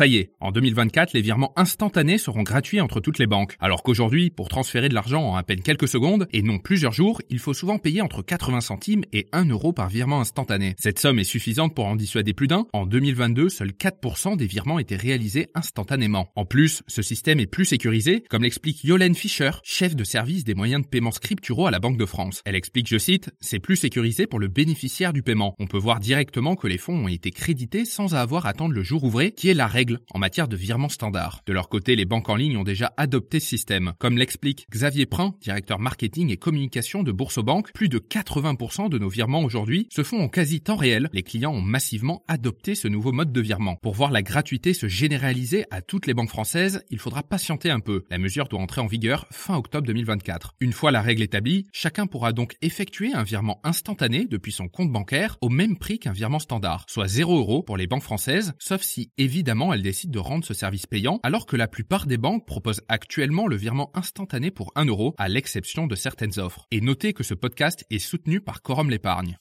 Ça y est, en 2024, les virements instantanés seront gratuits entre toutes les banques. Alors qu'aujourd'hui, pour transférer de l'argent en à peine quelques secondes, et non plusieurs jours, il faut souvent payer entre 80 centimes et 1 euro par virement instantané. Cette somme est suffisante pour en dissuader plus d'un. En 2022, seuls 4% des virements étaient réalisés instantanément. En plus, ce système est plus sécurisé, comme l'explique Yolène Fischer, chef de service des moyens de paiement scripturaux à la Banque de France. Elle explique, je cite, c'est plus sécurisé pour le bénéficiaire du paiement. On peut voir directement que les fonds ont été crédités sans avoir à attendre le jour ouvré, qui est la règle en matière de virement standard. De leur côté, les banques en ligne ont déjà adopté ce système. Comme l'explique Xavier Prin, directeur marketing et communication de Boursobank, plus de 80% de nos virements aujourd'hui se font en quasi temps réel. Les clients ont massivement adopté ce nouveau mode de virement. Pour voir la gratuité se généraliser à toutes les banques françaises, il faudra patienter un peu. La mesure doit entrer en vigueur fin octobre 2024. Une fois la règle établie, chacun pourra donc effectuer un virement instantané depuis son compte bancaire au même prix qu'un virement standard, soit 0 euros pour les banques françaises, sauf si évidemment elles décident de rendre ce service payant, alors que la plupart des banques proposent actuellement le virement instantané pour 1 euro, à l'exception de certaines offres. Et notez que ce podcast est soutenu par Quorum l'épargne.